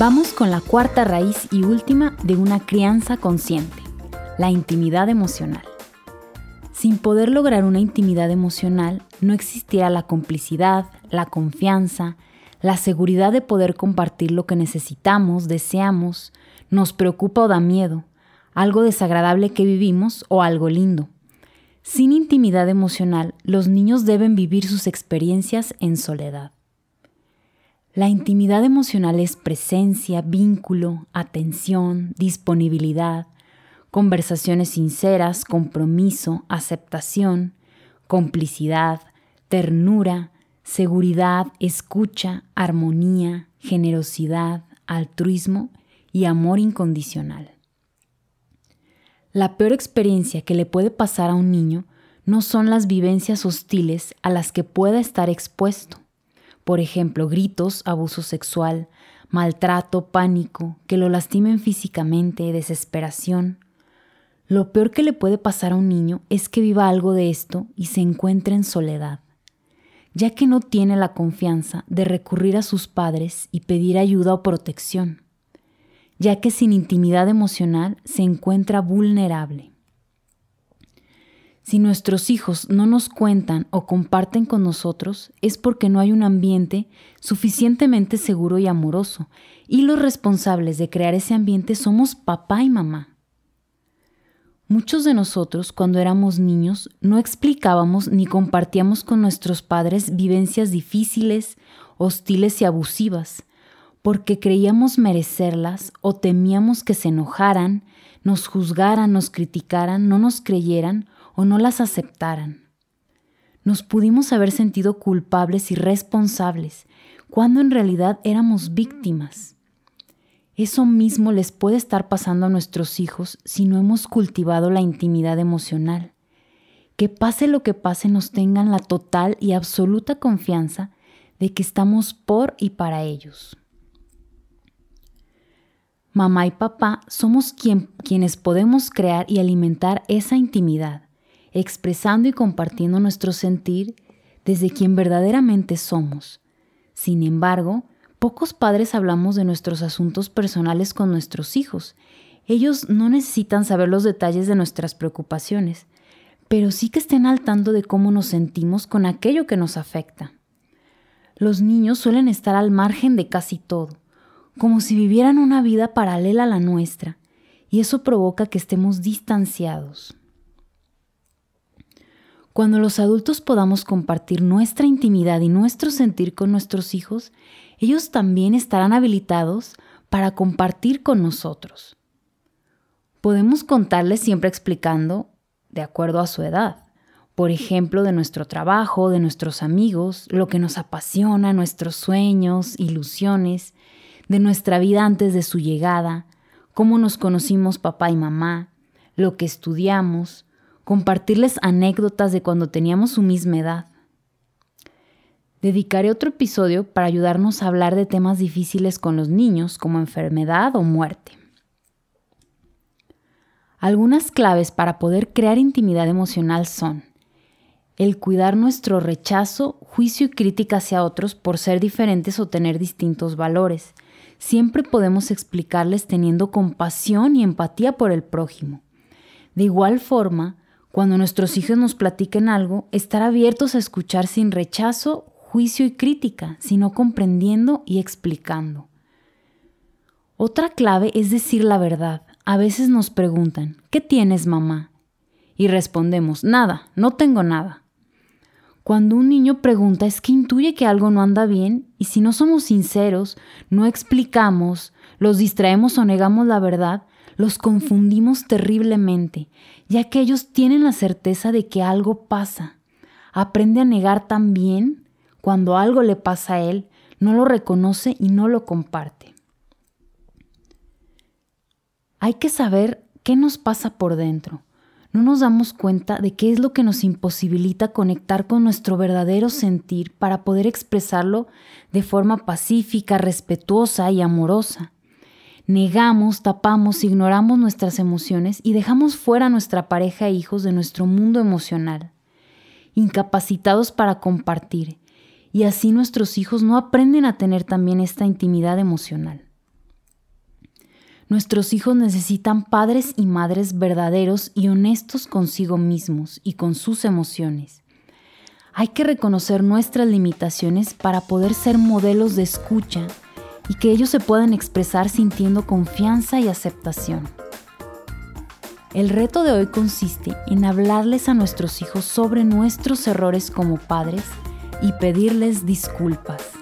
Vamos con la cuarta raíz y última de una crianza consciente, la intimidad emocional. Sin poder lograr una intimidad emocional, no existirá la complicidad, la confianza, la seguridad de poder compartir lo que necesitamos, deseamos, nos preocupa o da miedo, algo desagradable que vivimos o algo lindo. Sin intimidad emocional, los niños deben vivir sus experiencias en soledad. La intimidad emocional es presencia, vínculo, atención, disponibilidad, conversaciones sinceras, compromiso, aceptación, complicidad, ternura, seguridad, escucha, armonía, generosidad, altruismo y amor incondicional. La peor experiencia que le puede pasar a un niño no son las vivencias hostiles a las que pueda estar expuesto. Por ejemplo, gritos, abuso sexual, maltrato, pánico, que lo lastimen físicamente, desesperación. Lo peor que le puede pasar a un niño es que viva algo de esto y se encuentre en soledad, ya que no tiene la confianza de recurrir a sus padres y pedir ayuda o protección, ya que sin intimidad emocional se encuentra vulnerable. Si nuestros hijos no nos cuentan o comparten con nosotros, es porque no hay un ambiente suficientemente seguro y amoroso, y los responsables de crear ese ambiente somos papá y mamá. Muchos de nosotros, cuando éramos niños, no explicábamos ni compartíamos con nuestros padres vivencias difíciles, hostiles y abusivas, porque creíamos merecerlas o temíamos que se enojaran, nos juzgaran, nos criticaran, no nos creyeran o no las aceptaran. Nos pudimos haber sentido culpables y responsables cuando en realidad éramos víctimas. Eso mismo les puede estar pasando a nuestros hijos si no hemos cultivado la intimidad emocional. Que pase lo que pase nos tengan la total y absoluta confianza de que estamos por y para ellos. Mamá y papá somos quienes podemos crear y alimentar esa intimidad expresando y compartiendo nuestro sentir desde quien verdaderamente somos. Sin embargo, pocos padres hablamos de nuestros asuntos personales con nuestros hijos. Ellos no necesitan saber los detalles de nuestras preocupaciones, pero sí que estén al tanto de cómo nos sentimos con aquello que nos afecta. Los niños suelen estar al margen de casi todo, como si vivieran una vida paralela a la nuestra, y eso provoca que estemos distanciados. Cuando los adultos podamos compartir nuestra intimidad y nuestro sentir con nuestros hijos, ellos también estarán habilitados para compartir con nosotros. Podemos contarles siempre explicando de acuerdo a su edad. Por ejemplo, de nuestro trabajo, de nuestros amigos, lo que nos apasiona, nuestros sueños, ilusiones, de nuestra vida antes de su llegada, cómo nos conocimos papá y mamá, lo que estudiamos, compartirles anécdotas de cuando teníamos su misma edad. Dedicaré otro episodio para ayudarnos a hablar de temas difíciles con los niños como enfermedad o muerte. Algunas claves para poder crear intimidad emocional son el cuidar nuestro rechazo, juicio y crítica hacia otros por ser diferentes o tener distintos valores. Siempre podemos explicarles teniendo compasión y empatía por el prójimo. De igual forma, cuando nuestros hijos nos platiquen algo, estar abiertos a escuchar sin rechazo, juicio y crítica, sino comprendiendo y explicando. Otra clave es decir la verdad. A veces nos preguntan, ¿qué tienes mamá? Y respondemos, nada, no tengo nada. Cuando un niño pregunta es que intuye que algo no anda bien y si no somos sinceros, no explicamos, los distraemos o negamos la verdad, los confundimos terriblemente, ya que ellos tienen la certeza de que algo pasa. Aprende a negar también cuando algo le pasa a él, no lo reconoce y no lo comparte. Hay que saber qué nos pasa por dentro. No nos damos cuenta de qué es lo que nos imposibilita conectar con nuestro verdadero sentir para poder expresarlo de forma pacífica, respetuosa y amorosa. Negamos, tapamos, ignoramos nuestras emociones y dejamos fuera a nuestra pareja e hijos de nuestro mundo emocional, incapacitados para compartir, y así nuestros hijos no aprenden a tener también esta intimidad emocional. Nuestros hijos necesitan padres y madres verdaderos y honestos consigo mismos y con sus emociones. Hay que reconocer nuestras limitaciones para poder ser modelos de escucha y que ellos se puedan expresar sintiendo confianza y aceptación. El reto de hoy consiste en hablarles a nuestros hijos sobre nuestros errores como padres y pedirles disculpas.